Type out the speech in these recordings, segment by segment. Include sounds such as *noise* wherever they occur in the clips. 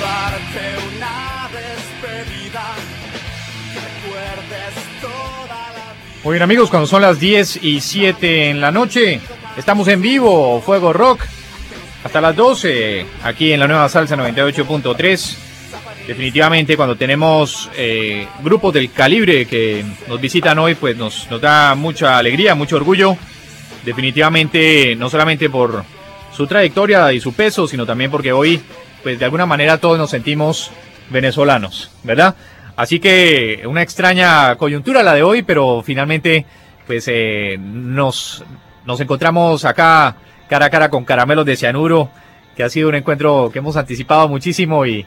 Darte una despedida Que recuerdes toda la vida Muy bien amigos, cuando son las 10 y 7 en la noche, estamos en vivo, Fuego Rock, hasta las 12, aquí en la nueva salsa 98.3. Definitivamente cuando tenemos eh, grupos del calibre que nos visitan hoy, pues nos, nos da mucha alegría, mucho orgullo. Definitivamente, no solamente por su trayectoria y su peso, sino también porque hoy, pues de alguna manera todos nos sentimos venezolanos, ¿verdad? Así que una extraña coyuntura la de hoy, pero finalmente, pues eh, nos, nos encontramos acá cara a cara con Caramelos de Cianuro, que ha sido un encuentro que hemos anticipado muchísimo y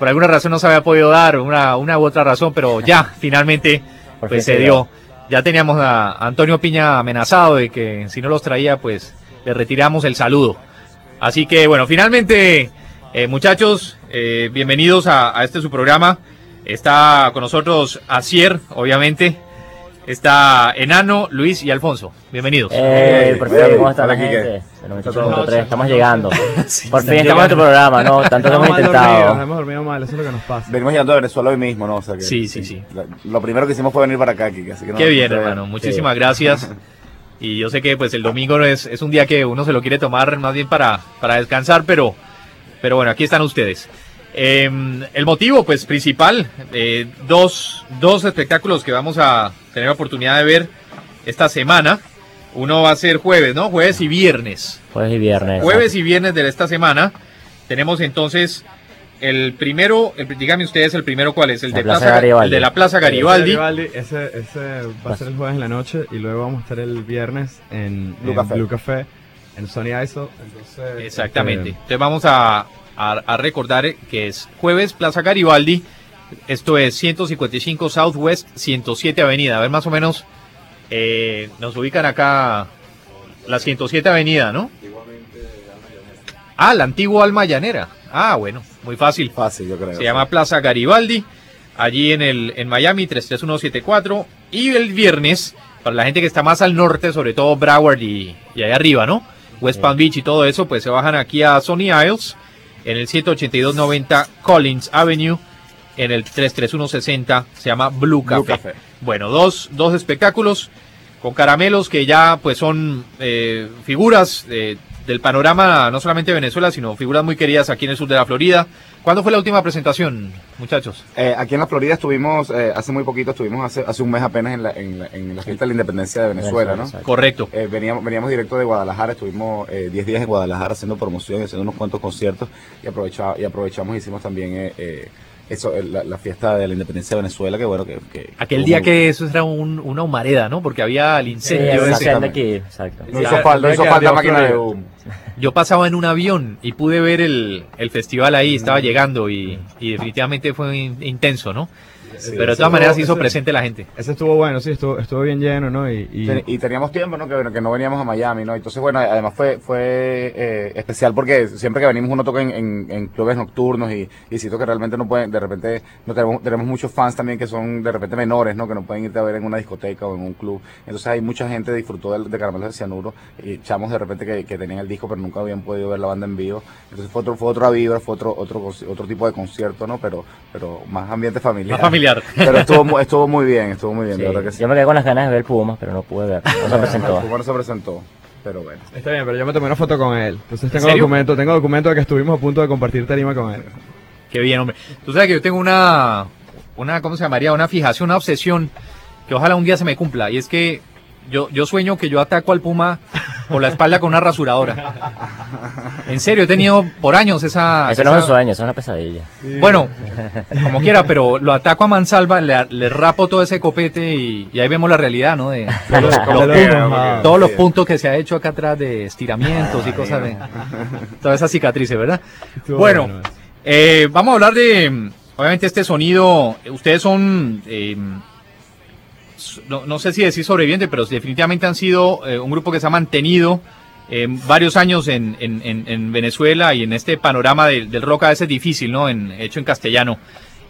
por alguna razón no se había podido dar, una, una u otra razón, pero ya, *laughs* finalmente, pues se dio. Ya teníamos a Antonio Piña amenazado de que si no los traía, pues le retiramos el saludo. Así que bueno, finalmente, eh, muchachos, eh, bienvenidos a, a este su programa. Está con nosotros Asier, obviamente. Está Enano, Luis y Alfonso. Bienvenidos. Eh, por fin, ¿cómo está la gente? Bueno, 98.3, estamos llegando. *laughs* Por fin están estamos en tu programa, ¿no? Tanto lo hemos Hemos dormido, intentado. hemos dormido mal, eso es lo que nos pasa. Venimos llegando de Venezuela hoy mismo, ¿no? O sea que, Sí, sí, sí. Lo primero que hicimos fue venir para acá, Kike, así que no- Qué bien, no- hermano. Muchísimas gracias. *laughs* Y yo sé que pues el domingo es, es un día que uno se lo quiere tomar más bien para, para descansar, pero, pero bueno, aquí están ustedes. Eh, el motivo pues principal, eh, dos, dos espectáculos que vamos a tener la oportunidad de ver esta semana. Uno va a ser jueves, ¿no? Jueves y viernes. Jueves y viernes. Jueves y viernes de esta semana. Tenemos entonces el primero, el, díganme ustedes el primero cuál es, el La de Plaza Plaza, Garibaldi. el de la Plaza Garibaldi. Ese, ese va a ser el jueves en la noche y luego vamos a estar el viernes en Blue en Café. Blue Café, en Sony ISO. Entonces, Exactamente. este, Entonces vamos a, a- a recordar que es jueves Plaza Garibaldi. Esto es 155 Southwest 107 Avenida. A ver, más o menos eh, nos ubican acá la 107 Avenida, ¿no? Ah, la antigua Alma Llanera. Ah, bueno, muy fácil. Fácil, yo creo. Se llama Plaza Garibaldi, allí en el en Miami 33174 y el viernes para la gente que está más al norte, sobre todo Broward y, y allá arriba, ¿no? West Palm Beach y todo eso, pues se bajan aquí a Sony Isles en el 18290 Collins Avenue en el 33160 se llama Blue Café. Blue Café. Bueno, dos, dos espectáculos con caramelos que ya pues son eh, figuras eh, del panorama no solamente de Venezuela, sino figuras muy queridas aquí en el sur de la Florida. ¿Cuándo fue la última presentación, muchachos? Eh, aquí en la Florida estuvimos, eh, hace muy poquito, estuvimos hace, hace un mes apenas en la, en, la, en la fiesta de la independencia de Venezuela, ¿no? Correcto. Eh, veníamos, veníamos directo de Guadalajara, estuvimos eh, 10 días en Guadalajara haciendo promoción y haciendo unos cuantos conciertos y, aprovecha, y aprovechamos hicimos también eso, eh, la, la fiesta de la independencia de Venezuela, que bueno, que... que Aquel día que eso era un- una humareda, ¿no? Porque había el Sí, incendio exacto, ese. exactamente. aquí, exacto. No hizo falta, no hizo que falta adiós, máquina de Florida. humo. *laughs* Yo pasaba en un avión y pude ver el, el festival ahí, estaba llegando y, y definitivamente fue in- intenso, ¿no? Pero de todas maneras se hizo ese- presente la gente. Ese estuvo bueno, sí, estuvo, estuvo bien lleno, ¿no? Y, y- Ten- Y teníamos tiempo, ¿no? Que, bueno, que no veníamos a Miami, ¿no? Entonces, bueno, además fue fue eh, especial porque siempre que venimos uno toca en, en- en clubes nocturnos y, y siento que realmente no pueden, de repente, no tenemos, tenemos muchos fans también que son de repente menores, ¿no? Que no pueden irte a ver en una discoteca o en un club. Entonces hay mucha gente que disfrutó de, de Caramelos de Cianuro y chamos de repente que, que tenían el disco pero nunca habían podido ver la banda en vivo. Entonces fue otro, fue otra vibra, fue otro, otro, otro tipo de concierto, ¿no? Pero, pero más ambiente familiar. Más familiar. Pero estuvo, *laughs* estuvo muy bien, estuvo muy bien, Sí, de verdad que sí. Yo me quedé con las ganas de ver Pumas, pero no pude ver. No se presentó. Bueno, se presentó. pero bueno. Está bien, pero yo me tomé una foto con él. Entonces tengo serio? documento, tengo documento de que estuvimos a punto de compartir tarima con él. Qué bien, hombre. Tú sabes que yo tengo una, una, ¿cómo se llamaría? Una fijación, una obsesión que ojalá un día se me cumpla. Y es que yo, yo sueño que yo ataco al puma por la espalda con una rasuradora. En serio, he tenido por años esa... Eso no es un sueño, es una pesadilla. Bueno, como quiera, pero lo ataco a mansalva, le, le rapo todo ese copete y, y ahí vemos la realidad, ¿no? De, de los- Como los- que- todos los puntos que se ha hecho acá atrás de estiramientos y cosas de... Todas esas cicatrices, ¿verdad? Bueno, eh, vamos a hablar de, obviamente, este sonido. Ustedes son, eh, no, no sé si decir sobreviviente, pero definitivamente han sido eh, un grupo que se ha mantenido eh, varios años en, en- en- en Venezuela y en este panorama del, del rock a veces difícil, ¿no? En, hecho en castellano.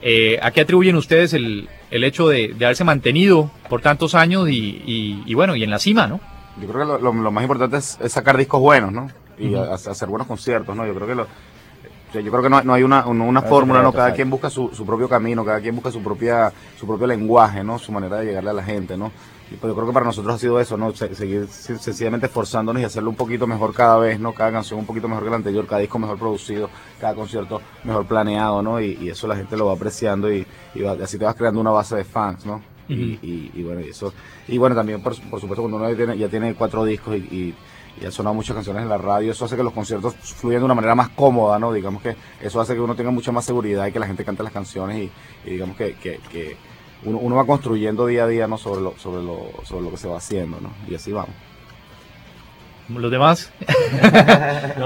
Eh, ¿A qué atribuyen ustedes el, el hecho de, de haberse mantenido por tantos años y, y- y bueno, y en la cima, ¿no? Yo creo que lo, lo- lo más importante es, es sacar discos buenos, ¿no? Y ha- hacer buenos conciertos, ¿no? Yo creo que lo, o sea, yo creo que no, no hay una, una, No fórmula, ¿no? Cada quien busca su, su propio camino, cada quien busca su propia, su propio lenguaje, ¿no? Su manera de llegarle a la gente, ¿no? Y pues yo creo que para nosotros ha sido eso, ¿no? Se- seguir sen- sencillamente esforzándonos y hacerlo un poquito mejor cada vez, ¿no? Cada canción un poquito mejor que la anterior, cada disco mejor producido, cada concierto mejor planeado, ¿no? Y, y eso la gente lo va apreciando y, y va- así te vas creando una base de fans, ¿no? y, y, y bueno, y eso. Y bueno, también, por, por supuesto, cuando uno ya tiene, ya tiene cuatro discos y, y, y ha sonado muchas canciones en la radio, eso hace que los conciertos fluyan de una manera más cómoda, ¿no? Digamos que eso hace que uno tenga mucha más seguridad y que la gente cante las canciones y, y digamos que, que, que uno, uno va construyendo día a día, ¿no? Sobre lo, sobre lo, sobre lo que se va haciendo, ¿no? Y así vamos. Los demás *laughs*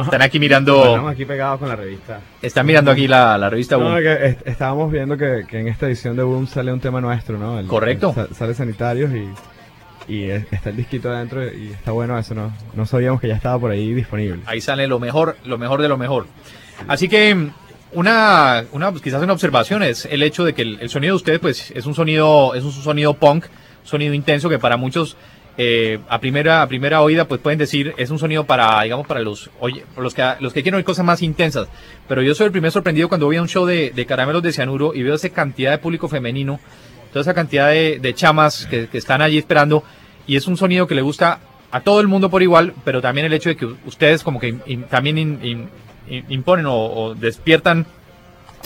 están aquí mirando, Estamos aquí pegados con la revista. están mirando aquí la, la revista No, Boom. que est- estábamos viendo que, que en esta edición de Boom sale un tema nuestro, ¿no? El- Correcto. sa- sale Sanitarios y, y es- está el disquito adentro y está bueno eso, ¿no? No sabíamos que ya estaba por ahí disponible. Ahí sale lo mejor, lo mejor de lo mejor. Así que una, una pues, quizás una observación es el hecho de que el, sonido de ustedes pues es un sonido es un sonido punk, un sonido intenso que para muchos eh, a primera a primera oída pues pueden decir es un sonido para digamos para los oye los que los que quieren oír cosas más intensas. Pero yo soy el primer sorprendido cuando voy a un show de, de caramelos de cianuro y veo esa cantidad de público femenino, toda esa cantidad de, de chamas que, que están allí esperando y es un sonido que le gusta a todo el mundo por igual, pero también el hecho de que ustedes como que in- también in- in- in- imponen o, o despiertan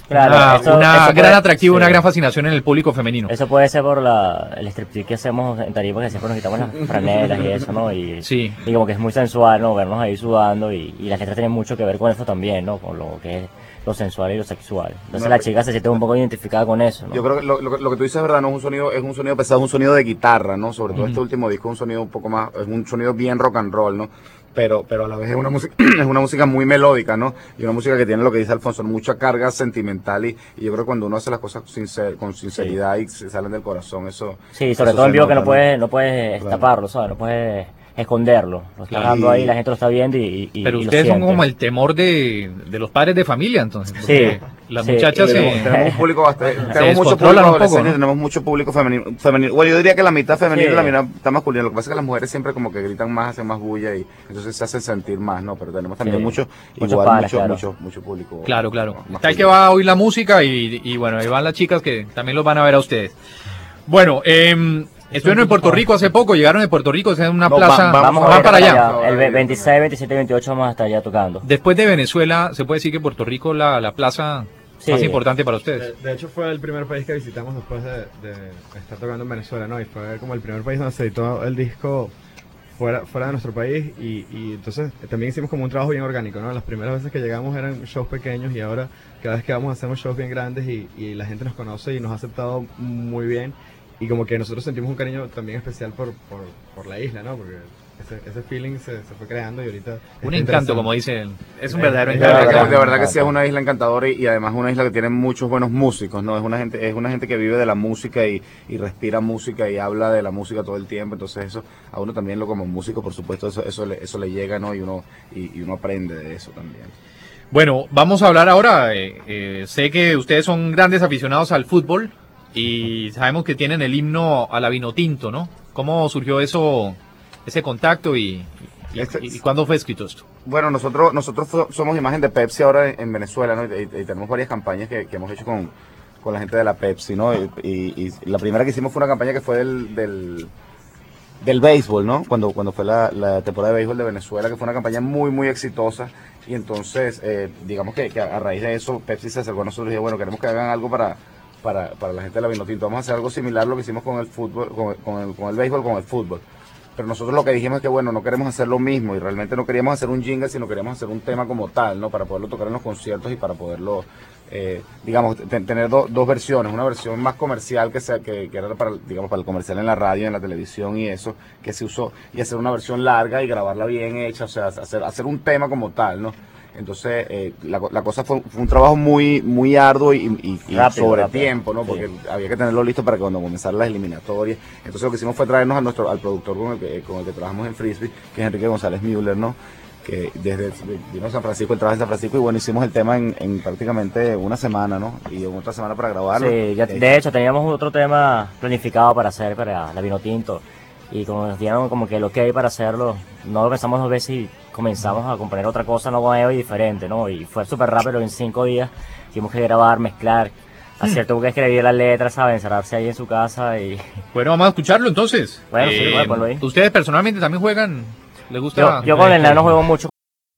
Claro, una, eso- una eso gran puede- atractivo, sí. una gran fascinación en el público femenino. Eso puede ser por la, el striptease que hacemos en tarima, que siempre nos quitamos las franelas y eso, ¿no? Y, Sí. y como que es muy sensual, ¿no? Vernos ahí sudando y, y las letras tienen mucho que ver con eso también, ¿no? Con lo que es lo sensual y lo sexual. Entonces No, la chica se siente un poco identificada con eso, ¿no? Yo creo que lo, lo que- lo que tú dices es verdad, no es un sonido, es un sonido pesado, es un sonido de guitarra, ¿no? Sobre todo este último disco es un sonido un poco más, es un sonido bien rock and roll, ¿no? Pero, pero a la vez es una música, *clears throat* es una música muy melódica, ¿no? Y una música que tiene lo que dice Alfonso, mucha carga sentimental y, y yo creo que cuando uno hace las cosas sincer- con sinceridad y se salen del corazón, eso. Sí, sobre eso todo en vivo que no puedes, no puedes Claro. taparlo, ¿sabes? No puedes esconderlo. Lo Claro. dando ahí, la gente lo está viendo y, y Pero y lo ustedes son como el temor de, de los padres de familia, entonces. Sí, Las sí, muchachas. Tenemos, tenemos un público bastante, *laughs* tenemos mucho público tenemos mucho público femenino, femenino. Bueno, yo diría que la mitad femenino Sí. y la mitad está masculina. Lo que pasa es que las mujeres siempre como que gritan más, hacen más bulla y entonces se hacen sentir más, ¿no? Pero tenemos también Sí. mucho, Muchos igual mucho, claro. mucho, mucho público. Claro, claro. masculino. Tal que va a oír la música y, y bueno, ahí van las chicas que también los van a ver a ustedes. Bueno, eh, estuvieron en Puerto Rico hace poco, llegaron de Puerto Rico, es en una No, plaza, va- Vamos van a ver para allá. allá. El ve- 26, 27 y 28 vamos a estar ya tocando. Después de Venezuela, ¿se puede decir que Puerto Rico la, la plaza Sí. más importante para ustedes? De, de hecho fue el primer país que visitamos después de, de estar tocando en Venezuela, ¿no? Y fue como el primer país donde se editó el disco fuera, fuera de nuestro país y, y entonces también hicimos como un trabajo bien orgánico, ¿no? Las primeras veces que llegamos eran shows pequeños y ahora cada vez que vamos hacemos shows bien grandes y, y la gente nos conoce y nos ha aceptado muy bien y como que nosotros sentimos un cariño también especial por, por, por la isla, ¿no? Porque ese, ese feeling se, se fue creando y ahorita... Un encanto, como dicen. Es un verdadero eh, De verdad, encanto. que, de verdad que sí es una isla encantadora y, y además una isla que tiene muchos buenos músicos, ¿no? Es una gente, es una gente que vive de la música y, y respira música y habla de la música todo el tiempo, entonces eso a uno también lo como músico, por supuesto, eso, eso le, eso le llega, ¿no? Y uno, y, y uno aprende de eso también. Bueno, vamos a hablar ahora. eh, eh, sé que ustedes son grandes aficionados al fútbol y sabemos que tienen el himno a la vino tinto, ¿no? ¿Cómo surgió eso, ese contacto y, y, Este- y cuándo fue escrito esto? Bueno, nosotros nosotros so- somos imagen de Pepsi ahora en, en Venezuela, ¿no? Y, y- tenemos varias campañas que, que hemos hecho con, con la gente de la Pepsi, ¿no? Y la primera que hicimos fue una campaña que fue del, del del béisbol, ¿no? Cuando, cuando fue la, la, temporada de béisbol de Venezuela, que fue una campaña muy, muy exitosa. Y entonces, eh, digamos que, que, a raíz de eso, Pepsi se acercó a nosotros y dijo, bueno, queremos que hagan algo para, para, para la gente de la Vinotinto. Vamos a hacer algo similar a lo que hicimos con el fútbol, con, con, el, con el béisbol, con el fútbol. Pero nosotros lo que dijimos es que, bueno, no queremos hacer lo mismo y realmente no queríamos hacer un jingle, sino queríamos hacer un tema como tal, ¿no? Para poderlo tocar en los conciertos y para poderlo eh, digamos, tener dos versiones, una versión más comercial que, sea, que, que, era para, digamos, para el comercial en la radio, en la televisión y eso, que se usó, y hacer una versión larga y grabarla bien hecha, o sea, hacer, hacer un tema como tal, ¿no? Entonces, eh, la, la, cosa fue, fue, un trabajo muy muy arduo y, y, y rápido, sobre rápido. tiempo, ¿no? Porque sí. había que tenerlo listo para que cuando comenzaran las eliminatorias. Entonces, lo que hicimos fue traernos a nuestro, al productor con el que, con el que trabajamos en Frisbee, que es Enrique González Müller, ¿no? que desde vino a San Francisco, él trabaja en San Francisco y bueno, hicimos el tema en, en, prácticamente una semana, ¿no? Y otra semana para grabarlo. Sí, ya, de hecho teníamos otro tema planificado para hacer para la Vino Tinto y como nos dieron como que lo que hay para hacerlo, no lo pensamos dos veces y comenzamos a componer otra cosa nueva y diferente, ¿no? Y fue súper rápido, en cinco días tuvimos que grabar, mezclar, *laughs* hacer tuvo que escribir las letras, ¿sabes? Encerrarse ahí en su casa y... Bueno, vamos a escucharlo entonces. Bueno, eh, sí, bueno, ahí. ¿Ustedes personalmente también juegan ¿Le gusta? Yo, yo con el nano juego mucho.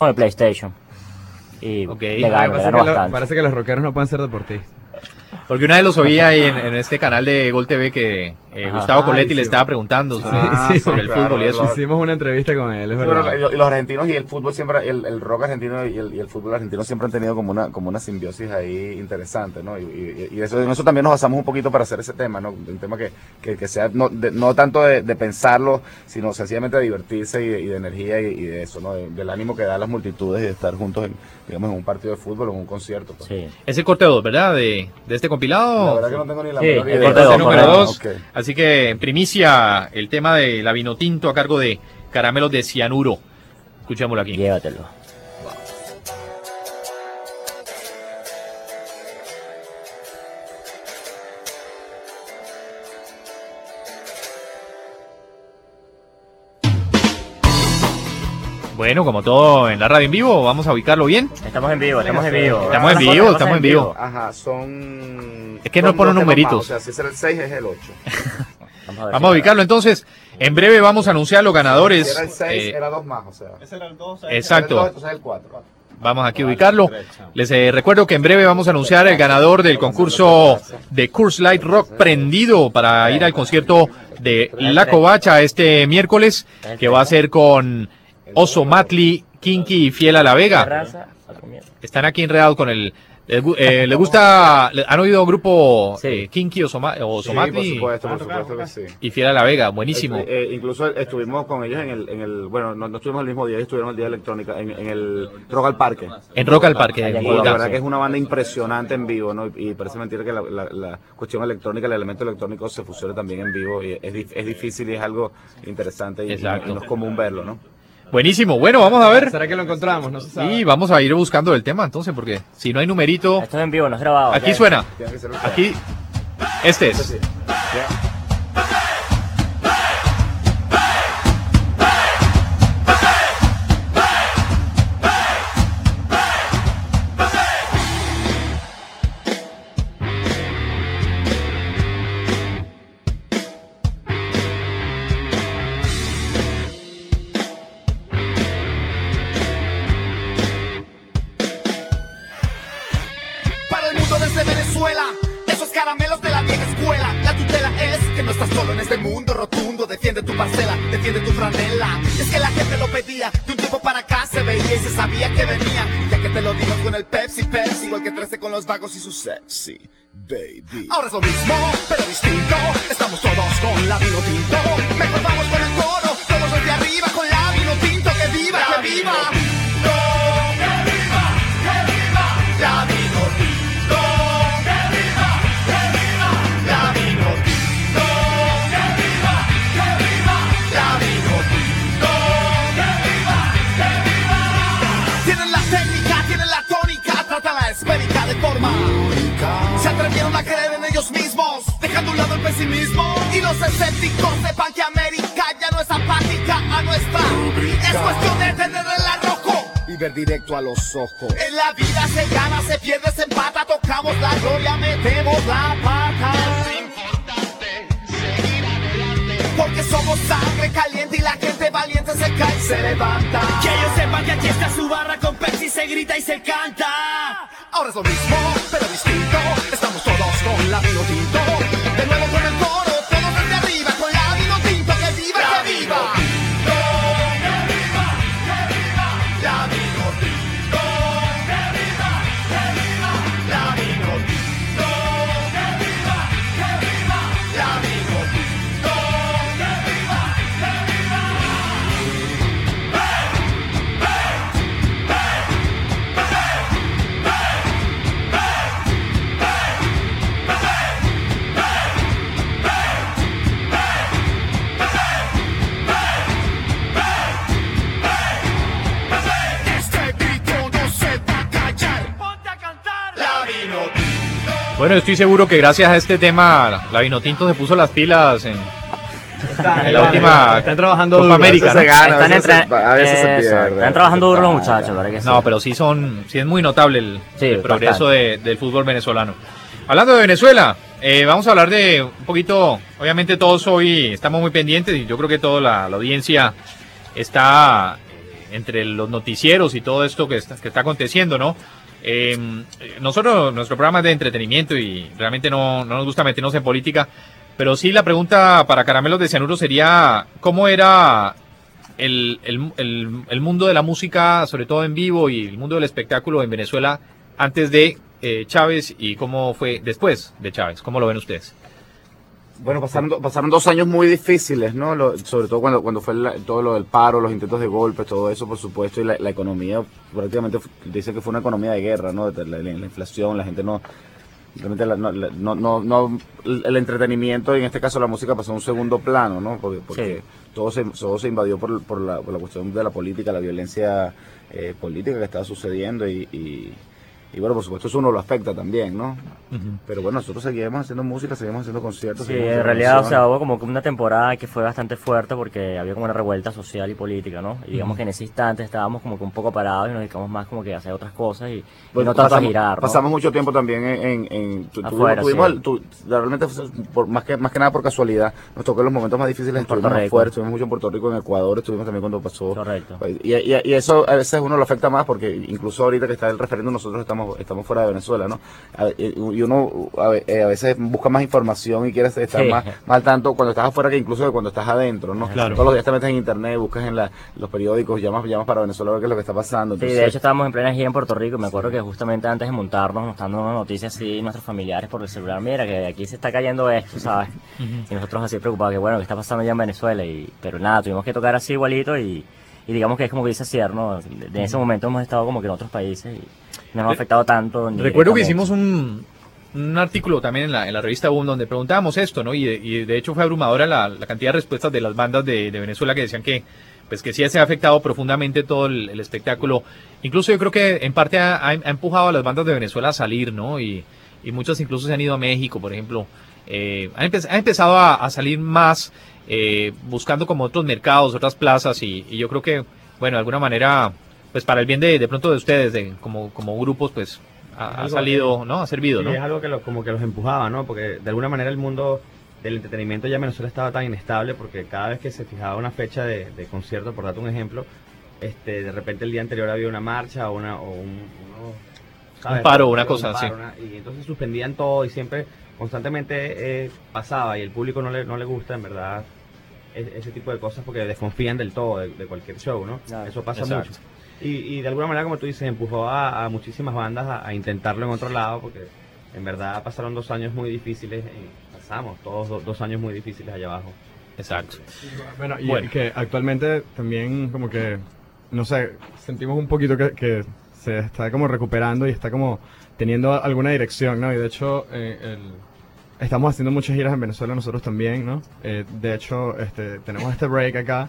El PlayStation. Y okay. le parece, le gano que bastante. lo, parece que los rockeros no pueden ser deportistas. Porque una vez los oí ahí en, en, este canal de Gol TV que eh, Gustavo Coletti sí. le estaba preguntando sobre, Ah, sí, sobre el claro, fútbol y eso. Hicimos una entrevista con él, es verdad. y los argentinos y el fútbol siempre, el, el rock argentino y el, y el, fútbol argentino siempre han tenido como una, como una simbiosis ahí interesante, ¿no? Y, y, y eso, en eso también nos basamos un poquito para hacer ese tema, ¿no? Un tema que, que, que sea no, de, no tanto de, de, pensarlo, sino sencillamente de divertirse y de, y de energía y, y, de eso, ¿no? De, del ánimo que da a las multitudes y de estar juntos, en, digamos, en un partido de fútbol o en un concierto. Pues. Sí. Es el corte 2, ¿verdad? De, de este compilado. La verdad que no tengo ni la Sí, menor el idea. corte dos, número correcto. 2. Ok. Así que en primicia el tema de la vino tinto a cargo de caramelos de cianuro. Escuchémoslo aquí. Llévatelo. Bueno, como todo en la radio en vivo, vamos a ubicarlo bien. Estamos en vivo, estamos en vivo. Estamos en vivo, estamos en vivo. Ajá, son... Es que no ponen numeritos. más, O sea, si es el 6 es el 8. *laughs* Vamos a, Vamos ubicarlo entonces. En breve vamos a anunciar los ganadores. Si era el 6, Eh, era dos más, o sea. Ese era el 2. exacto. Entonces el 4. Vamos aquí a ubicarlo. Les eh, recuerdo que en breve vamos a anunciar el ganador del concurso de Curse Light Rock prendido para ir al concierto de La Covacha este miércoles, que va a ser con Oso Matli, Kinky y Fiel a la Vega. Están aquí enredados con el... ¿Les eh, ¿les gusta? ¿Han oído grupo Sí. eh, Kinky o, Soma, o Sí, por supuesto, por supuesto que sí. y Fiel a la Vega? Buenísimo. Eh, eh, incluso estuvimos con ellos en el, en el bueno, no, no estuvimos el mismo día, estuvieron el día de electrónica, en, en el Rock al Parque. En Rock al Parque. En la verdad que es una banda impresionante en vivo, ¿no? Y parece mentira que la, la- la cuestión electrónica, el elemento electrónico se fusione también en vivo. Y es, es difícil y es algo interesante y no es común verlo, ¿no? Buenísimo. Bueno, vamos a ver. ¿Será que lo encontramos? No se sabe. Y vamos a ir buscando el tema entonces, porque si no hay numerito, Esto es en vivo, no es grabado. aquí suena. Aquí, este es. Pesimismo. Y los escépticos sepan que América ya no es apática a nuestra. Es cuestión de tener el arrojo. Y ver directo a los ojos. En la vida se gana, se pierde, se empata. Tocamos la gloria, metemos la pata. Es importante seguir adelante. Porque somos sangre caliente y la gente valiente se cae y se levanta. Que ellos sepan que aquí está su barra con Pepsi, se grita y se canta. Ahora es lo mismo, pero distinto. Estamos todos con la vino tinto. Bueno, estoy seguro que gracias a este tema, la Vinotinto se puso las pilas en, en la última Están trabajando Copa duro. América. Eso se ¿no? gana, Están, a veces se- a veces se pierde. están trabajando duro los muchachos, ¿verdad que sí? No, pero sí son, sí es muy notable el, Sí, el progreso de- del fútbol venezolano. Hablando de Venezuela, eh, vamos a hablar de un poquito, obviamente todos hoy estamos muy pendientes y yo creo que toda la, la audiencia está entre los noticieros y todo esto que está, que está aconteciendo, ¿no? Eh, nosotros, nuestro programa es de entretenimiento y realmente no, no nos gusta meternos en política, pero sí la pregunta para Caramelos de Cianuro sería, ¿cómo era el, el, el, el mundo de la música, sobre todo en vivo, y el mundo del espectáculo en Venezuela antes de eh, Chávez y cómo fue después de Chávez? ¿Cómo lo ven ustedes? Bueno, pasaron, pasaron dos años muy difíciles, ¿no? Lo- sobre todo cuando, cuando fue la- todo lo del paro, los intentos de golpes, todo eso, por supuesto, y la, la economía, prácticamente dice que fue una economía de guerra, ¿no? La, la- la inflación, la gente no... Realmente la- no, la- no, no, no- el entretenimiento, y en este caso la música, pasó a un segundo plano, ¿no? Porque, porque Sí. todo, se, todo se invadió por, por, la, por la cuestión de la política, la violencia eh, política que estaba sucediendo y, y, y bueno, por supuesto eso uno lo afecta también, ¿no? Pero bueno, nosotros seguimos haciendo música, seguimos haciendo conciertos. Sí, en realidad, o sea, hubo como una temporada que fue bastante fuerte porque había como una revuelta social y política, ¿no? Y digamos que en ese instante estábamos como que un poco parados y nos dedicamos más como que a hacer otras cosas y, y Pues no tanto pasamos, a girar, ¿no? pasamos mucho tiempo también en, en, en- tu- Afuera, tuvimos, sí. tu- realmente por, más que más que nada por casualidad nos tocó en los momentos más difíciles En Puerto estuvimos Rico. afuera estuvimos mucho en Puerto Rico en Ecuador estuvimos también cuando pasó Correcto. y, y, y eso a veces uno lo afecta más porque incluso ahorita que está el referéndum nosotros estamos estamos fuera de Venezuela no y uno a ve- eh, a veces busca más información y quiere estar Sí. más, más al tanto cuando estás afuera que incluso cuando estás adentro no Claro. todos los días te metes en internet buscas en la, los periódicos llamas llamas para Venezuela a ver qué es lo que está pasando Sí, de hecho estábamos en plena gira en Puerto Rico y me acuerdo que justamente antes de montarnos nos dando una noticia así nuestros familiares por el celular, mira que aquí se está cayendo esto, ¿sabes? Y nosotros así preocupados, que bueno, ¿qué está pasando allá en Venezuela? Y, pero nada, tuvimos que tocar así igualito y, y digamos que es como que dice Cier, ¿no? De- En ese momento hemos estado como que en otros países y no nos ha afectado tanto. Recuerdo que hicimos un, un artículo también en la, en la revista Boom donde preguntábamos esto, ¿no? Y y de hecho fue abrumadora la, la cantidad de respuestas de las bandas de, Venezuela que decían que pues que sí se ha afectado profundamente todo el, espectáculo. Incluso yo creo que en parte ha, empujado a las bandas de Venezuela a salir, ¿no? Y, y muchas incluso se han ido a México, por ejemplo. Eh, han, empe- han empezado a, a salir más eh, buscando como otros mercados, otras plazas y, y yo creo que, bueno, de alguna manera, pues para el bien de, de pronto de ustedes, de, como, como grupos, pues ha, ha salido, ¿no? Ha servido, Sí, ¿no? es algo que lo- como que los empujaba, ¿no? Porque de alguna manera el mundo del entretenimiento ya en Venezuela estaba tan inestable porque cada vez que se fijaba una fecha de, de concierto, por darte un ejemplo, este, de repente el día anterior había una marcha o, una, o un, uno, ¿sabes? Un paro, una cosa así. una- y entonces suspendían todo y siempre constantemente eh, pasaba y el público no le, no le gusta, en verdad. e- ese tipo de cosas porque desconfían del todo de, de cualquier show, ¿no? Claro, Eso pasa exacto. mucho. Y, y de alguna manera, como tú dices, empujó a, a muchísimas bandas a, a intentarlo en otro lado porque en verdad pasaron dos años muy difíciles, y pasamos todos do- dos años muy difíciles allá abajo. Exacto. Bueno, y Bueno. que actualmente también como que, no sé, sentimos un poquito que, que se está como recuperando y está como teniendo alguna dirección, ¿no? Y de hecho, eh, el- estamos haciendo muchas giras en Venezuela nosotros también, ¿no? Eh, de hecho, este, tenemos este break acá,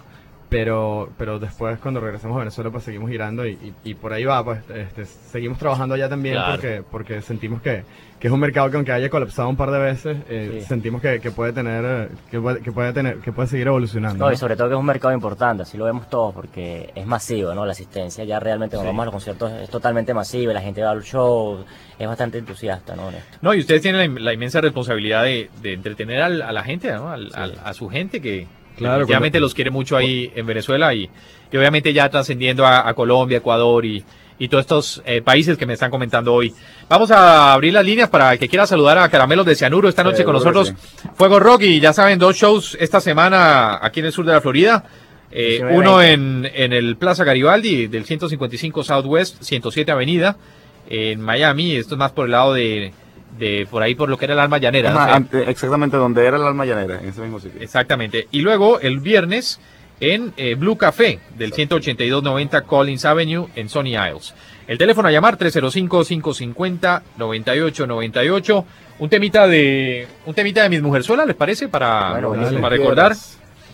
pero, pero después cuando regresemos a Venezuela pues seguimos girando y, y- y por ahí va, pues este, seguimos trabajando allá también Claro. porque, porque sentimos que, que es un mercado que aunque haya colapsado un par de veces, eh, Sí. sentimos que, que puede tener, que puede, que puede tener, que puede seguir evolucionando. No, y ¿no? sobre todo que es un mercado importante, así lo vemos todos, porque es masivo, ¿no? La asistencia ya realmente cuando vamos a los conciertos es totalmente masiva, la gente va al show, es bastante entusiasta, ¿no? En. No, y ustedes tienen la, la inmensa responsabilidad de, de entretener al- a la gente, ¿no? Al- al- a su gente que Claro, cuando- los quiere mucho ahí en Venezuela y, y obviamente ya trascendiendo a, a Colombia, Ecuador y, y todos estos eh, países que me están comentando hoy. Vamos a abrir las líneas para el que quiera saludar a Caramelos de Cianuro esta noche con Seguro que nosotros. Fuego Rock y ya saben, dos shows esta semana aquí en el sur de la Florida. Eh, 19, uno 20. en, en el Plaza Garibaldi del 155 Southwest, 107 Avenida, en Miami. Esto es más por el lado de, de por ahí por lo que era el alma llanera. exactamente donde era el alma llanera, en ese mismo sitio. Exactamente. Y luego el viernes en eh, Blue Café del 18290 Collins Avenue en Sony Isles. El teléfono a llamar 305-550-9898. Un temita de un temita de mis mujerzuelas, ¿les parece? Para, Bueno, para buenísimo. recordar.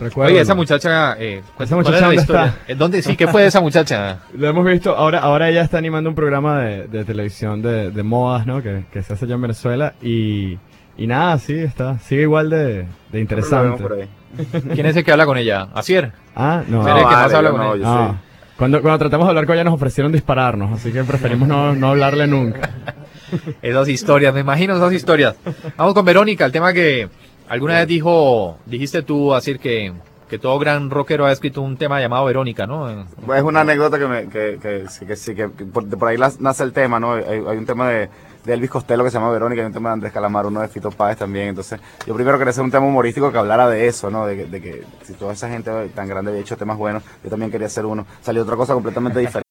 Recuerdo. Oye, esa muchacha, eh, Esa ¿cuál era la dónde historia? está? ¿En ¿Dónde? Sí, ¿qué fue de esa muchacha? *laughs* Lo hemos visto, ahora, ahora ella está animando un programa de, de televisión de, de modas, ¿no? Que, que se hace allá en Venezuela y, y nada, sí, está, sigue igual de, interesante. por ahí. *laughs* ¿Quién es el que habla con ella? Asier. Ah, no. El que más vale, habla con no, él. yo Ah. Cuando, cuando tratamos de hablar con ella nos ofrecieron dispararnos, así que preferimos no, no hablarle nunca. *laughs* Esas historias, me imagino esas historias. Vamos con Verónica, el tema que alguna vez dijo, dijiste tú, Asir, que, que todo gran rockero ha escrito un tema llamado Verónica, ¿no? Pues es una anécdota que, me, que, que, que, que, por, por ahí nace el tema, ¿no? Hay, hay un tema de, de Elvis Costello que se llama Verónica, hay un tema de Andrés Calamar, uno de Fito Páez también. Entonces, yo primero quería hacer un tema humorístico que hablara de eso, ¿no? De, que- de que si toda esa gente tan grande había hecho temas buenos, yo también quería hacer uno. Salió otra cosa completamente diferente.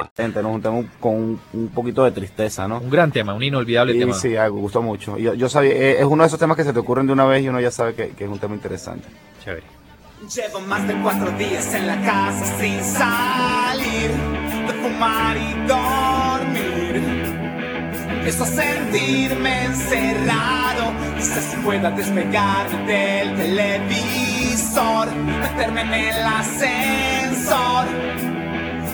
¿No? Un tema con un, un poquito de tristeza, ¿no? Un gran tema, un inolvidable Y tema. sí, ah, gustó mucho. Yo, yo sabía, eh, es uno de esos temas que se te ocurren de una vez y uno ya sabe que, que es un tema interesante. Chévere. Llevo más de cuatro días en la casa sin salir de fumar y dormir. Empiezo a sentirme encerrado, quizás pueda despegarme del televisor, meterme en el ascensor,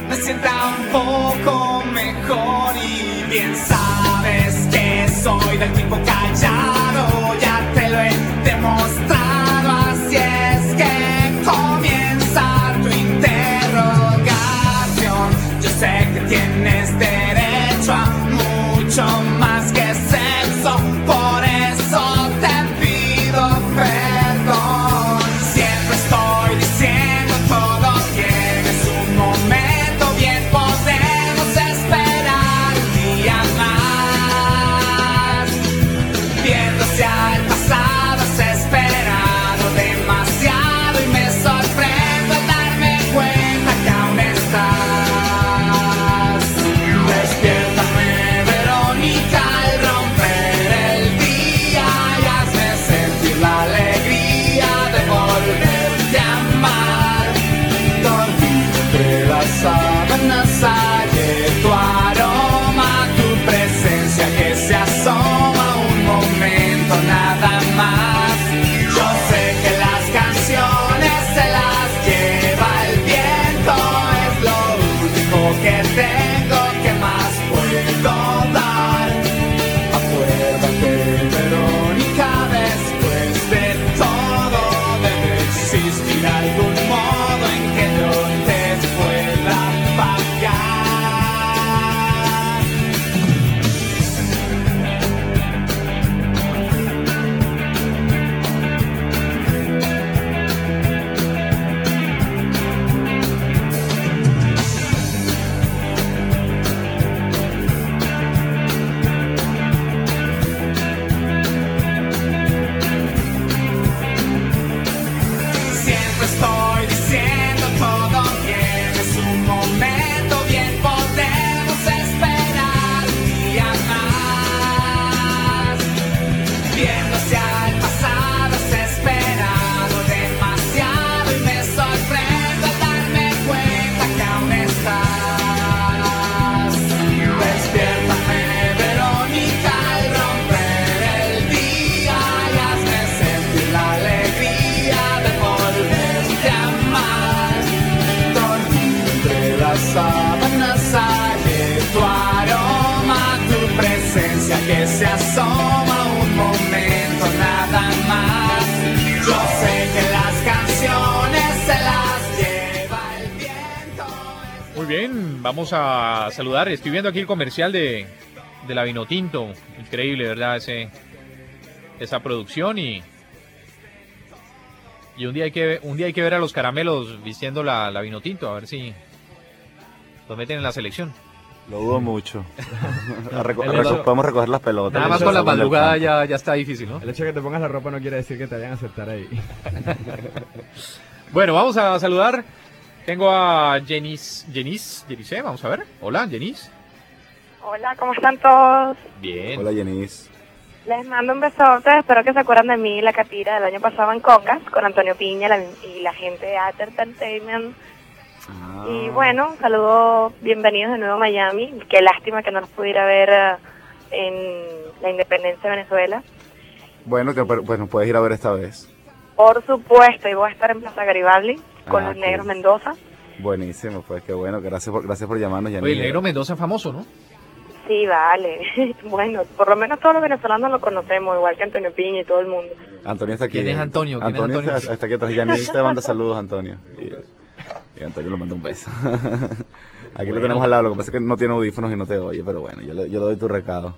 me sienta un poco mejor y bien sabes que soy del tipo callado, ya te lo he demostrado, vamos a saludar. Estoy viendo aquí el comercial de, de la Vinotinto. Increíble, ¿verdad? Ese, esa producción y. Y un día hay que un día hay que ver a los caramelos vistiendo la, la Vinotinto, a ver si los meten en la selección. Lo dudo mucho. *laughs* A reco- podemos recoger las pelotas. Nada más con la madrugada ya, ya está difícil, ¿no? El hecho de que te pongas la ropa no quiere decir que te vayan a aceptar ahí. *laughs* Bueno, vamos a saludar. Tengo a Jenis, Jenis, Jenice, vamos a ver. Hola, Jenis. Hola, ¿cómo están todos? Bien. Hola, Jenis. Les mando un besote, espero que se acuerden de mí, la catira del año pasado en Cocas, con Antonio Piña la- y la gente de Ater Entertainment. Ah. Y bueno, un saludo, bienvenidos de nuevo a Miami. Qué lástima que no nos pudiera ver eh, en la independencia de Venezuela. Bueno, que pues nos puedes ir a ver esta vez. Por supuesto, y voy a estar en Plaza Garibaldi con Ah, qué negros bien. Mendoza. Buenísimo, pues qué bueno. Gracias por, gracias por llamarnos, Yanis. Oye, el negro Mendoza es famoso, ¿no? Sí, vale. *laughs* bueno, por lo menos todos los venezolanos lo conocemos, igual que Antonio Piña y todo el mundo. Antonio está aquí. ¿Quién es Antonio? ¿Quién es Antonio? Está, aquí atrás. Yanis te manda saludos, Antonio. Y, y Antonio le manda un beso. *laughs* aquí lo tenemos al lado. Lo que pasa es que no tiene audífonos y no te oye, pero bueno, yo le, yo le doy tu recado.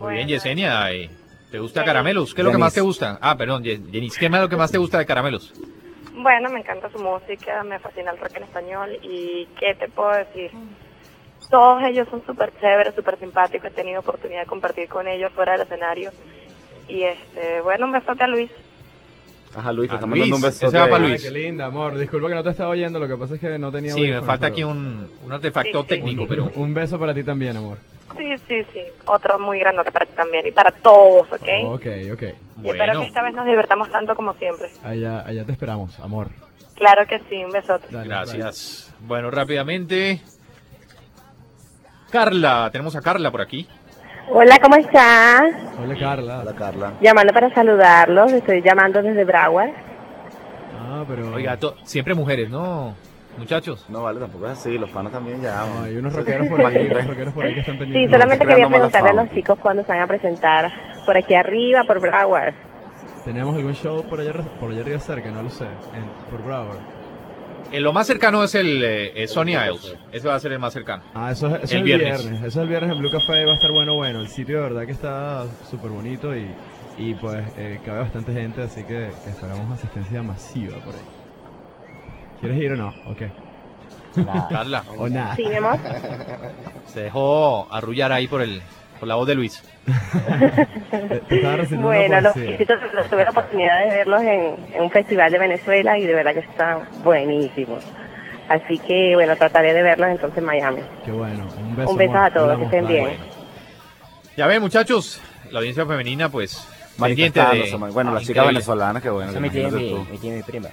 Muy bien, Yesenia. eh, ¿Te gusta Caramelos? ¿Qué es lo que más te gusta? Ah, perdón. ¿Qué es lo que más te gusta de Caramelos? Bueno, me encanta su música, me fascina el rock en español y ¿qué te puedo decir? Todos ellos son súper chéveres, súper simpáticos, he tenido oportunidad de compartir con ellos fuera del escenario y este, bueno, un besote a Luis. Ajá, Luis, te está Luis, mandando un beso. ese va para Ay, Luis. qué linda, amor. Disculpa que no te estaba oyendo, lo que pasa es que no tenía Sí, me falta aquí un, un artefacto Sí, sí. técnico, pero... Un beso para ti también, amor. Sí, sí, sí, otro muy grandote para ti también y para todos, ¿ok? Ok, ok. Y espero que esta vez nos divertamos tanto como siempre. Allá, allá te esperamos, amor. Claro que sí, un besote. Dale, Gracias. Bueno, rápidamente. Carla, tenemos a Carla por aquí. Hola, ¿cómo estás? Hola, Carla. Hola, Carla. Llamando para saludarlos, estoy llamando desde Broward. Ah, pero... Oiga, to- siempre mujeres, ¿no? Muchachos. No, vale, tampoco es así. Los panos también ya. No, hay unos rockeros por ahí, unos rockeros por ahí que están Sí, pendientes. solamente quería preguntarle a los chicos cuándo se van a presentar por aquí arriba, por Broward. ¿Tenemos algún show por allá, por allá arriba cerca? No lo sé. En- por Broward. Eh, lo más cercano es el eh, Sony Isles. Ese va a ser el más cercano. Ah, eso, es- eso El es el viernes. viernes. Eso es el viernes en Blue Café. Va a estar bueno, bueno. El sitio de verdad que está súper bonito y, y pues eh, cabe bastante gente, así que esperamos asistencia masiva por ahí. ¿Quieres ir o no? Ok. Carla, O nada. Sí, mi amor. se dejó arrullar ahí por el por la voz de Luis. *laughs* Bueno, los los tuve la oportunidad de verlos en, en un festival de Venezuela y de verdad que están buenísimos. Así que, bueno, trataré de verlos entonces en Miami. Qué bueno. Un beso, Un beso a todos, que estén bien. Ya ven, muchachos, la audiencia femenina, pues, pendiente de... Bueno, las chicas venezolanas, que bueno. Eso mi tía y mi prima.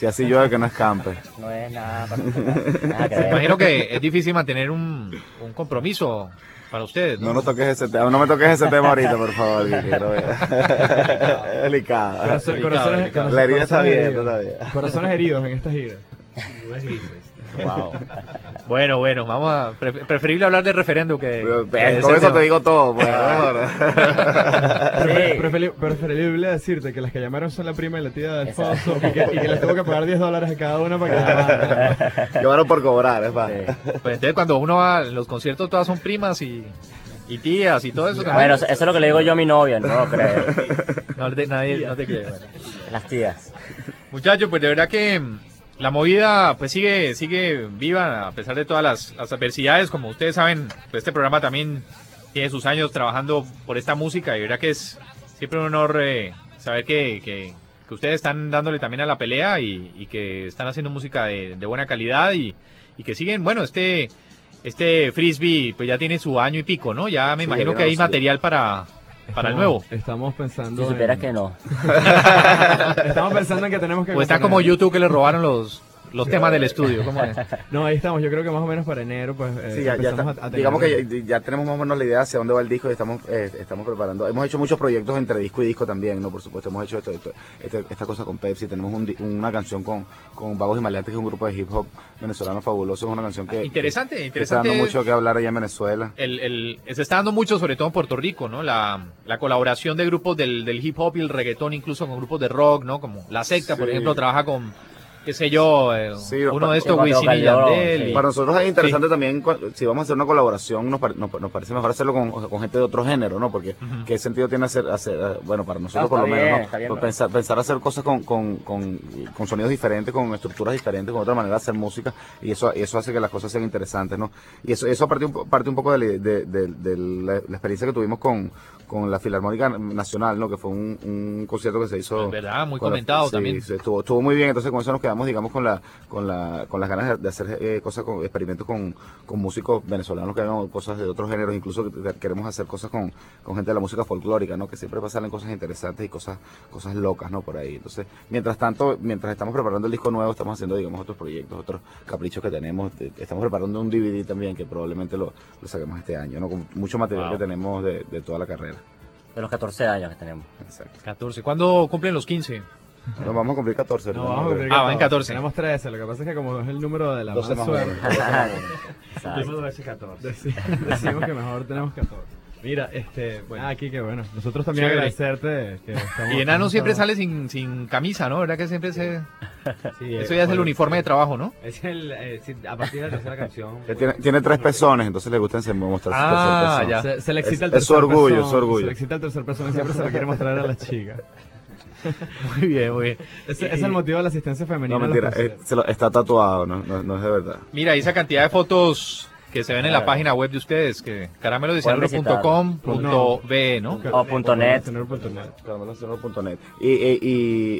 Si así llueve que no escampe. No es nada particular. Nada que imagino que es difícil mantener un, un compromiso para ustedes, ¿no? No nos toques ese tema, no me toques ese tema ahorita, por favor, que quiero ver. *laughs* Es delicado. Corazones. La herida está corazones abierta heridos. todavía. Corazones heridos en esta gira. Wow. Bueno, bueno, vamos a... pre- preferible hablar del referéndum que... Pero, que de Con eso tema. te digo todo, pues. *laughs* Preferi- preferible decirte que las que llamaron son la prima y la tía de Alfonso y que, y que les tuvo que pagar 10 dólares a cada una para que *laughs* llamaran. Llevaron por cobrar, es más. Pues entonces cuando uno va a los conciertos todas son primas y, y tías y todo eso. también. Bueno, eso es lo que le digo yo a mi novia, no creo. *laughs* No te, nadie, no te quiere. bueno. Las tías. Muchachos, pues de verdad que la movida pues sigue sigue viva a pesar de todas las, las adversidades. Como ustedes saben, pues este programa también tiene sus años trabajando por esta música y verdad que es siempre un honor eh, saber que, que- que ustedes están dándole también a la pelea y, y que están haciendo música de, de buena calidad y, y que siguen, bueno, este este frisbee pues ya tiene su año y pico, ¿no? Ya me Sí, imagino que hay material para, para el Estamos- nuevo. Estamos pensando. Si supieras en- que no. *laughs* Estamos pensando en que tenemos que. O está como YouTube que le robaron los, los temas del estudio? ¿Cómo es? *laughs* No, ahí estamos. Yo creo que más o menos para enero, pues. eh, Sí, ya, ya empezamos está- a- a tener- digamos que ya, ya tenemos más o menos la idea hacia dónde va el disco y estamos, eh, estamos preparando. Hemos hecho muchos proyectos entre disco y disco también, ¿no? Por supuesto, hemos hecho esto, esto- este- esta cosa con Pepsi. Tenemos un una canción con, con Vagos y Maleantes, que es un grupo de hip hop venezolano fabuloso. Es una canción que. Interesante, que interesante. Está dando mucho que hablar allá en Venezuela. El, el- se está dando mucho, sobre todo en Puerto Rico, ¿no? La, la colaboración de grupos del, del hip hop y el reggaetón, incluso con grupos de rock, ¿no? Como La Secta, por ejemplo, trabaja con, qué sé yo, eh, uno pa- de estos, Wisin y Yandel. y- Para nosotros es interesante también, cu- si vamos a hacer una colaboración, nos, nos, nos parece mejor hacerlo con, con gente de otro género, ¿no? Porque Ujú. qué sentido tiene hacer, hacer eh, bueno, para nosotros No, por lo menos, bien, ¿no? bien, Pues pero- pensar, pensar hacer cosas con, con, con, con sonidos diferentes, con estructuras diferentes, con otra manera de hacer música, y eso, y eso hace que las cosas sean interesantes, ¿no? Y eso, eso parte parte un poco de, la- de, de- de la, la experiencia que tuvimos con, con la Filarmónica Nacional, ¿no? Que fue un, un concierto que se hizo. Es verdad, muy la- comentado sí, también. sí, estuvo, estuvo muy bien, entonces con eso nos quedamos, digamos, con la, con la, con las ganas de, de hacer eh, cosas, con, experimentos con, con músicos venezolanos que hagan cosas de otros géneros, incluso que- queremos hacer cosas con, con gente de la música folclórica, ¿no? Que siempre salen cosas interesantes y cosas, cosas locas, ¿no? Por ahí. Entonces, mientras tanto, mientras estamos preparando el disco nuevo, estamos haciendo, digamos, otros proyectos, otros caprichos que tenemos. Eh, Estamos preparando un DVD también que probablemente lo, lo saquemos este año, ¿no? Con mucho material Wow. que tenemos de, de toda la carrera. De los 14 años que tenemos. Exacto. 14. ¿Cuándo cumplen los 15? Nos vamos a cumplir 14. No, vamos a cumplir Ah, van 14. Tenemos 13. Lo que pasa es que como es el número de la 12 mala suerte. *laughs* Decimos veces 14. Deci- Decimos que mejor tenemos 14. Mira, este, bueno, aquí que bueno, nosotros también Chévere. agradecerte que estamos... Y Enano siempre estamos- sale sin, sin camisa, ¿no? ¿Verdad que siempre se... Sí, Eso eh, ya es el bueno, uniforme de trabajo, ¿no? Es el, eh, sí, a partir de la tercera canción. Que tiene, tiene tres pezones, entonces le gusta enseñar- mostrar su Ah, tercer ya. pezón. Se, se le excita Es- el es su tercer orgullo, pezón, es su orgullo. Se le excita el tercer persona y siempre se lo quiere mostrar a la chica. *laughs* Muy bien, muy bien. Ese, ese es el motivo de la asistencia femenina. No, mentira, conciertos. eh, se lo- está tatuado, no, no, no es de verdad. Mira, esa cantidad de fotos que se ven en la Claro. página web de ustedes, que Pueden caramelodecianuro.com.be, ¿no? O punto net. Y, y,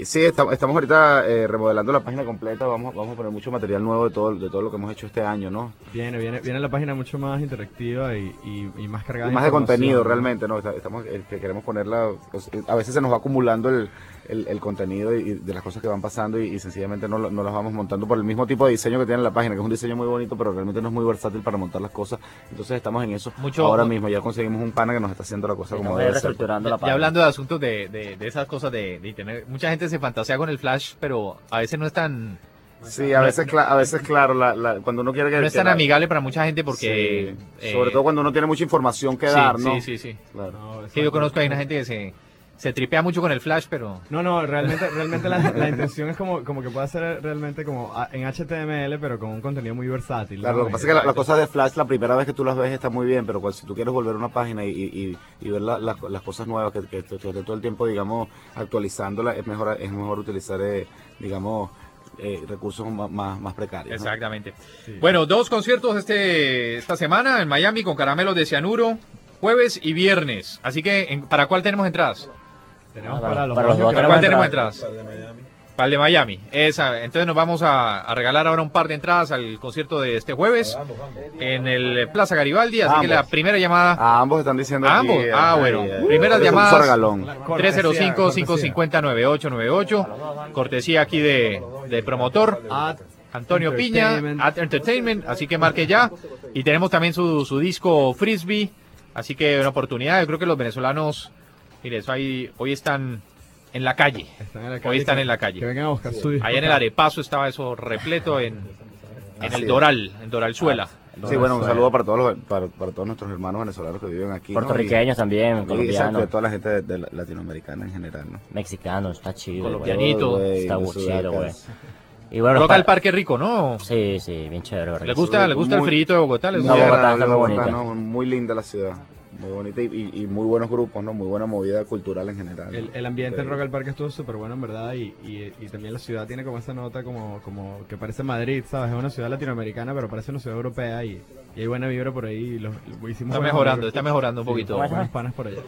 y sí, estamos, estamos ahorita eh, remodelando la página completa, vamos, vamos a poner mucho material nuevo de todo, de todo lo que hemos hecho este año, ¿no? Viene, viene, viene la página mucho más interactiva y, y, y más cargada Y más de contenido ¿no? realmente, ¿no? Estamos, eh, que queremos ponerla, pues, eh, a veces se nos va acumulando el, el, el contenido y, y de las cosas que van pasando y, y sencillamente no, lo- no las vamos montando por el mismo tipo de diseño que tiene la página, que es un diseño muy bonito, pero realmente no es muy versátil para montar las cosas. Entonces estamos en eso. Mucho- Ahora mismo ya conseguimos un pana que nos está haciendo la cosa como debe ser. reestructurando la Ya página. hablando de asuntos de, de, de esas cosas de, de internet, mucha gente se fantasea con el flash, pero a veces no es tan, Sí, a veces, a veces claro, la, la- cuando uno quiere que... no es que tan la- amigable para mucha gente porque... Sí, eh, sobre todo cuando uno tiene mucha información que sí, dar, sí, ¿no? Sí, sí, Claro. No, Sí, yo conozco a una gente que se, se tripea mucho con el flash, pero... No, no, realmente, realmente la, la intención es como, como que pueda ser realmente como a- en HTML, pero con un contenido muy versátil. Claro, ¿no? lo que pasa es que la- las cosas de Flash, la primera vez que tú las ves está muy bien, pero cuando, si tú quieres volver a una página y, y, y- ver la- las- las cosas nuevas, que, que, que esté todo el tiempo, digamos, actualizándola, es mejor, es mejor utilizar, eh, digamos, eh, recursos más, más, precarios. ¿no? Exactamente. Bueno, dos conciertos este esta semana en Miami con Caramelos de Cianuro, jueves y viernes. Así que, en- ¿para cuál tenemos entradas? Tenemos Ah, para los para los dos, dos yo creo. ¿Para tenemos cuál tenemos entradas. entradas? Para el de Miami. Esa. Entonces nos vamos a, a regalar ahora un par de entradas al concierto de este jueves en el Plaza Garibaldi. Así que la primera llamada... A ambos están diciendo ¿A aquí, ambos? eh, Ah, bueno. eh, Primeras llamadas. regalón. 305-550-9898. Cortesía aquí de, de promotor. Antonio Piña, at Entertainment, así que marque ya. Y tenemos también su, su disco Frisbee, así que una oportunidad. Yo creo que los venezolanos, mire, eso ahí, hoy están en la calle. Están en la Hoy calle, están que- en la Que calle. vengan a buscar su disco. Allá en el Arepazo estaba eso repleto en, en el. Doral, en Doralzuela. Sí, bueno, un saludo para todos, los, para, para todos nuestros hermanos venezolanos que viven aquí. ¿no? Puertorriqueños también, Y- y exacto, colombianos, de toda la gente de, de la- latinoamericana en general, ¿no? mexicanos, está chido. Colombianito. Está chido, güey. Y bueno, Roca pa- el Parque Rico, ¿no? Sí, sí, bien chévere. ¿Le gusta, ¿le gusta el frito de Bogotá? ¿Les No, Bogotá está muy bonita. ¿no? Muy linda la ciudad. Muy bonita y, y- y muy buenos grupos, ¿no? Muy buena movida cultural en general. ¿no? El, el ambiente en. Rock al Parque estuvo súper bueno, en verdad, y, y, y también la ciudad tiene como esa nota como, como que parece Madrid, ¿sabes? Es una ciudad latinoamericana, pero parece una ciudad europea y, y hay buena vibra por ahí. y los- lo hicimos Está mejorando, está mejorando un Sí, poquito. buenos panas por allá.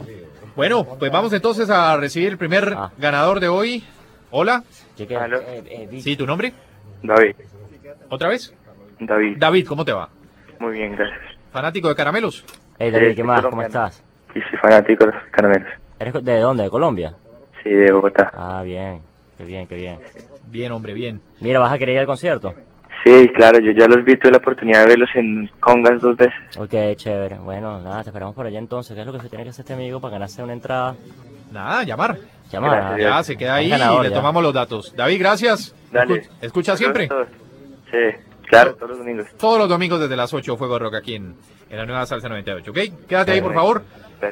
Bueno, pues vamos entonces a recibir el primer Ah. ganador de hoy. Hola. Eh, eh, Sí, ¿tu nombre? David, ¿Otra vez? David, David, ¿cómo te va? muy bien, gracias. ¿Fanático de caramelos? Hey, David, Sí, ¿qué más? ¿Cómo estás? Y soy fanático de los caramelos. ¿Eres de dónde? ¿De Colombia? Sí, de Bogotá. Ah, bien. Qué bien, qué bien. Bien, hombre, bien. Mira, ¿vas a querer ir al concierto? Sí, claro, yo ya los vi, tuve la oportunidad de verlos en Congas dos veces. Ok, chévere. Bueno, nada, te esperamos por allá entonces. ¿Qué es lo que se tiene que hacer este amigo para ganarse una entrada? Nada, llamar. Llamar. Ya, ah, se queda ahí ganador, y le ya. tomamos los datos. David, gracias. Dale. Escu- ¿Escucha siempre? Sí, claro, todos los domingos. Todos los domingos desde las 8 Fuego Rock aquí en, en la nueva Salsa 98, ¿ok? Quédate ahí, por favor.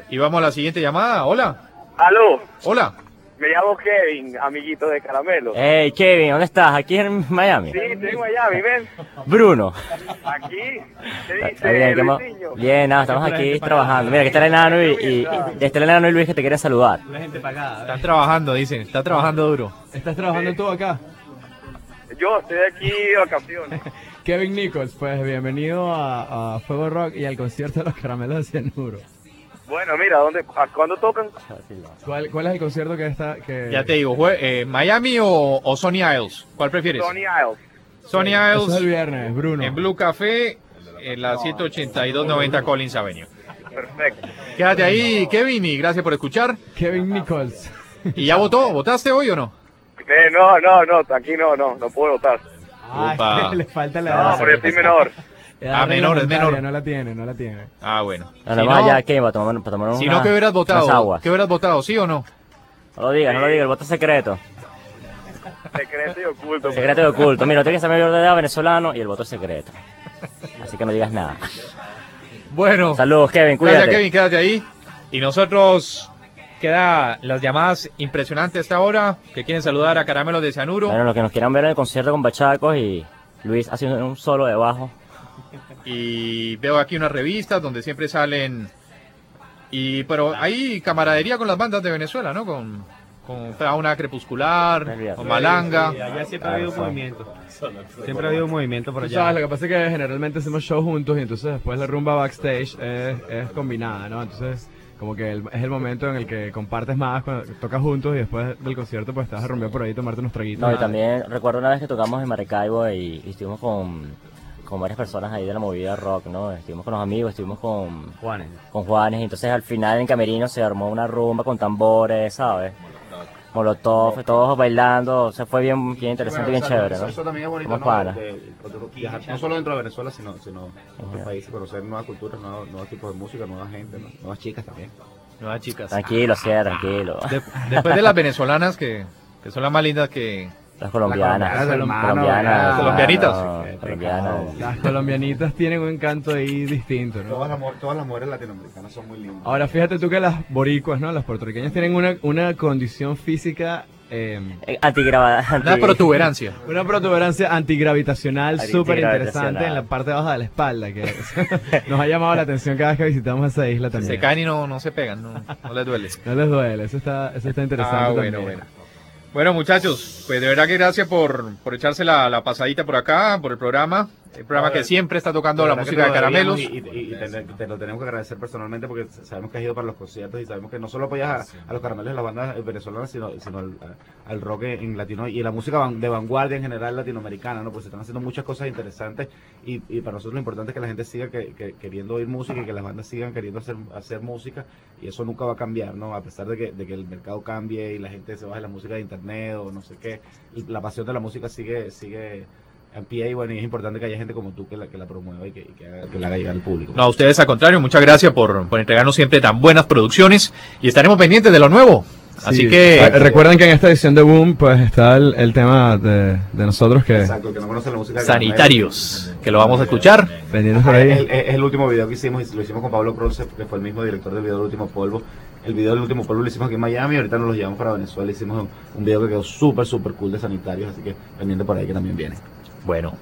Y vamos a la siguiente llamada. Hola. Aló, Hola. me llamo Kevin, amiguito de Caramelo. Hey, Kevin, ¿dónde estás? ¿Aquí en Miami? Sí, estoy en Miami, ven. Bruno. Aquí, ¿qué Está dice bien, nada, estamos aquí trabajando. Mira, que está el enano y, y, y está el enano y Luis que te quieren saludar. La gente pagada. Están trabajando, dicen. Está trabajando duro. ¿Estás trabajando tú acá? Yo estoy aquí de vacaciones. *laughs* Kevin Nichols, pues bienvenido a, a Fuego Rock y al concierto de los caramelos de cianuro. Bueno, mira, ¿dónde, a ¿cuándo tocan? ¿Cuál, cuál es el concierto que está? Que... Ya te digo, jue- eh, ¿Miami o, o Sony Isles? ¿Cuál prefieres? Tony Isles. Sony Eso es Isles el viernes, Bruno. en Blue Café, en la 18290 Collins Avenue. Perfecto. Quédate ahí, Kevin, y gracias por escuchar. Kevin Nichols. ¿Y ya votó? ¿Votaste hoy o no? Eh, no, no, no, aquí no, no, no puedo votar. Ah, Upa. *laughs* le falta la No, edad. pero yo estoy menor. Ah, menor, es menor. No la tiene, no la tiene. Ah, bueno. Si vemos no- allá, Kevin, para tomar, para tomar una, Si no, ¿qué hubieras unas votado? aguas. ¿Qué hubieras votado, sí o no? No lo digas, no lo digas, el voto es secreto. Secreto y oculto. Secreto y oculto. Mira, no tienes que ser mayor de edad, venezolano, y el voto es secreto. Así que no digas nada. Bueno. Saludos, Kevin, cuídate. Gracias, Kevin, quédate ahí. Y nosotros queda las llamadas impresionantes a esta hora que quieren saludar a Caramelo de Cianuro. Bueno, los que nos quieran ver en el concierto con Bachacos y Luis haciendo un solo debajo. Y veo aquí unas revistas donde siempre salen. Y pero hay camaradería con las bandas de Venezuela, ¿no? Con, con Fauna Crepuscular, con Malanga. Sí, allá siempre ha habido movimiento. Siempre ha habido movimiento por allá. sabes, lo que pasa es que generalmente hacemos shows juntos y entonces después la rumba backstage es, es combinada, ¿no? Entonces, como que el- es el momento en el que compartes más cuando tocas juntos y después del concierto pues vas a por ahí y tomarte unos traguitos. No, y también recuerdo una vez que tocamos en Maracaibo y, y estuvimos con, con varias personas ahí de la movida rock, ¿no? Estuvimos con los amigos, estuvimos con Juanes. con Juanes, y entonces al final en Camerino se armó una rumba con tambores, ¿sabes? Molotov, todos bailando, o sea, fue bien, bien interesante, bien Bueno, chévere, eso, ¿no? eso también es bonito, ¿no? panas. De- de- viajar no solo dentro de Venezuela, sino, sino en otros países, conocer nuevas culturas, nuevos, nuevos tipos de música, nueva gente, ¿no? nuevas chicas también. Nuevas chicas. Tranquilo, sí, tranquilo. De- después de las venezolanas que, que son las más lindas que... Las colombianas, Las colombianas, colombianitas. colombianas. Las colombianitas tienen un encanto ahí distinto, ¿no? Todas las, todas las mujeres latinoamericanas son muy lindas. Ahora fíjate tú que las boricuas, ¿no? Las puertorriqueñas tienen una, una condición física... eh, Eh, Una protuberancia. *laughs* Una protuberancia antigravitacional súper interesante en la parte baja de la espalda, que *laughs* nos ha llamado la atención cada vez que visitamos esa isla también. Se caen y no, no se pegan, no, no les duele. No les duele, eso está, eso está interesante Ah, también. bueno, bueno. Muchachos, pues de verdad que gracias por, por echarse la, la pasadita por acá, por el programa. El programa que siempre está tocando la música de caramelos. Y, y- y te, te lo tenemos que agradecer personalmente porque sabemos que has ido para los conciertos y sabemos que no solo apoyas a, a los caramelos de las bandas venezolanas, sino, sino al, a- al rock en latino y la música van- de vanguardia en general latinoamericana, ¿no? Pues se están haciendo muchas cosas interesantes y, y para nosotros lo importante es que la gente siga que- que- queriendo oír música y que las bandas sigan queriendo hacer, hacer música y eso nunca va a cambiar, ¿no? A pesar de que, de que el mercado cambie y la gente se baje la música de internet o no sé qué, y la pasión de la música sigue, sigue en pie y bueno, y es importante que haya gente como tú que la, que la promueva y que, y que haga- que la haga llegar al público. No, a ustedes al contrario, muchas gracias por, por entregarnos siempre tan buenas producciones y estaremos pendientes de lo nuevo. Así Sí. que... Ah, Recuerden que en esta edición de Boom pues está el, el tema de, de nosotros que... Exacto, el que no conoce la música de Sanitarios, que lo vamos a escuchar. Pendientes por Es, ahí. el- es el último video que hicimos y lo hicimos con Pablo Cruz, que fue el mismo director del video del último polvo. El video del último polvo lo hicimos aquí en Miami y ahorita nos lo llevamos para Venezuela. Hicimos un, un video que quedó súper, súper cool de sanitarios, así que pendiente por ahí que también viene. Bueno.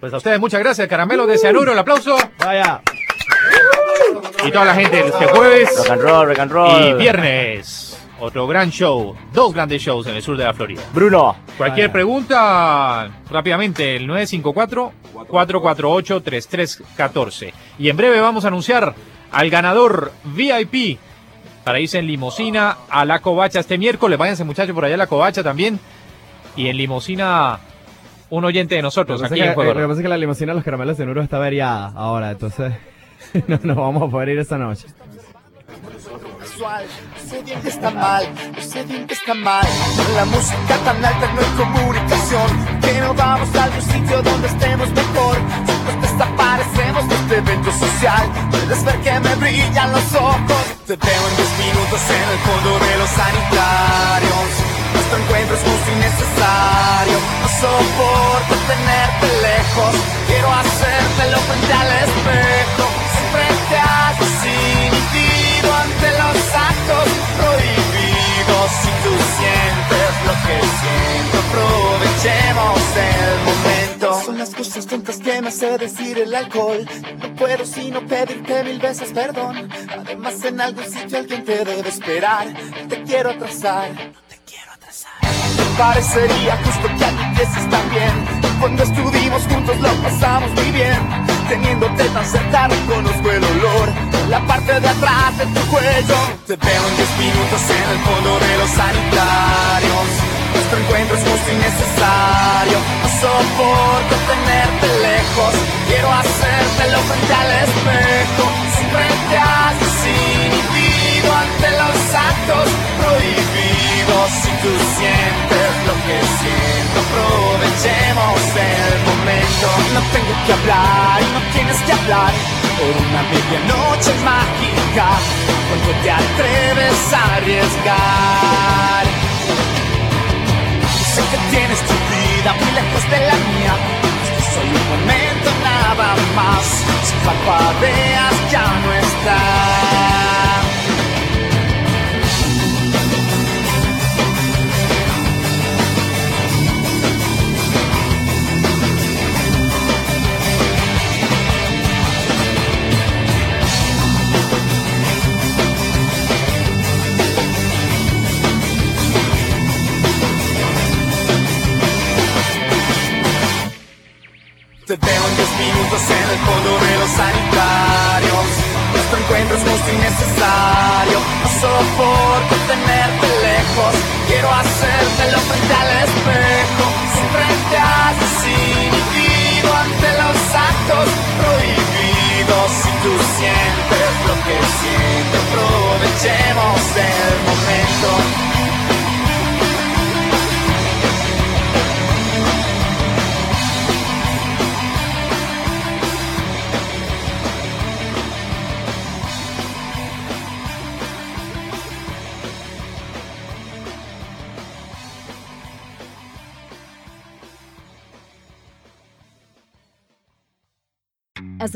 Pues a ustedes muchas gracias, Caramelo de Cianuro, el aplauso. Vaya. Y toda la gente este jueves Rock and roll, rock and roll. y viernes. Otro gran show, dos grandes shows en el sur de la Florida. Bruno. Cualquier pregunta, rápidamente, el 954-448-3314. Y en breve vamos a anunciar al ganador VIP para irse en limosina a la covacha este miércoles. Váyanse muchachos por allá a la covacha también. Y en limosina un oyente de nosotros aquí en que, Juego eh, lo que pasa es que la limusina de los caramelos de cianuro está averiada ahora, entonces *laughs* no nos vamos a poder ir esta noche. sé bien que está mal, sé bien que está mal. Con la música tan alta no hay comunicación. Que no vamos a algún sitio donde estemos mejor. Nos desaparecemos de este evento social, puedes ver que me brillan los ojos. Te veo en 10 minutos en el fondo de los sanitarios. Nuestro encuentro es justo y necesario. No soporto tenerte lejos. Quiero hacértelo frente al espejo. Siempre te sin inhibido ante los actos prohibidos. Si tú sientes lo que siento, aprovechemos el momento. Son las cosas tontas que me hace decir el alcohol. No puedo sino pedirte mil veces perdón. Además, en algún sitio alguien te debe esperar. Te quiero atrasar. Parecería justo que admitieses también. Cuando estuvimos juntos lo pasamos muy bien. Teniéndote tan cerca reconozco el olor La parte de atrás de tu cuello. Te veo en 10 minutos en el fondo de los sanitarios. Nuestro encuentro es justo y necesario. No soporto tenerte lejos. Quiero hacértelo frente al espejo. Siempre te haces ante los actos prohibidos Si tú sientes lo que siento. Aprovechemos el momento. No tengo que hablar y no tienes que hablar Por una medianoche mágica Cuando te atreves a arriesgar. Sé que tienes tu vida muy lejos de la mía Este es solo un momento nada más. Si parpadeas ya no está 10 minutos en el fondo de los sanitarios. Nuestro encuentro es justo y necesario No soporto tenerte lejos. Quiero hacértelo frente al espejo. Siempre te haces inhibido ante los actos prohibidos. Si tú sientes lo que siento Aprovechemos el momento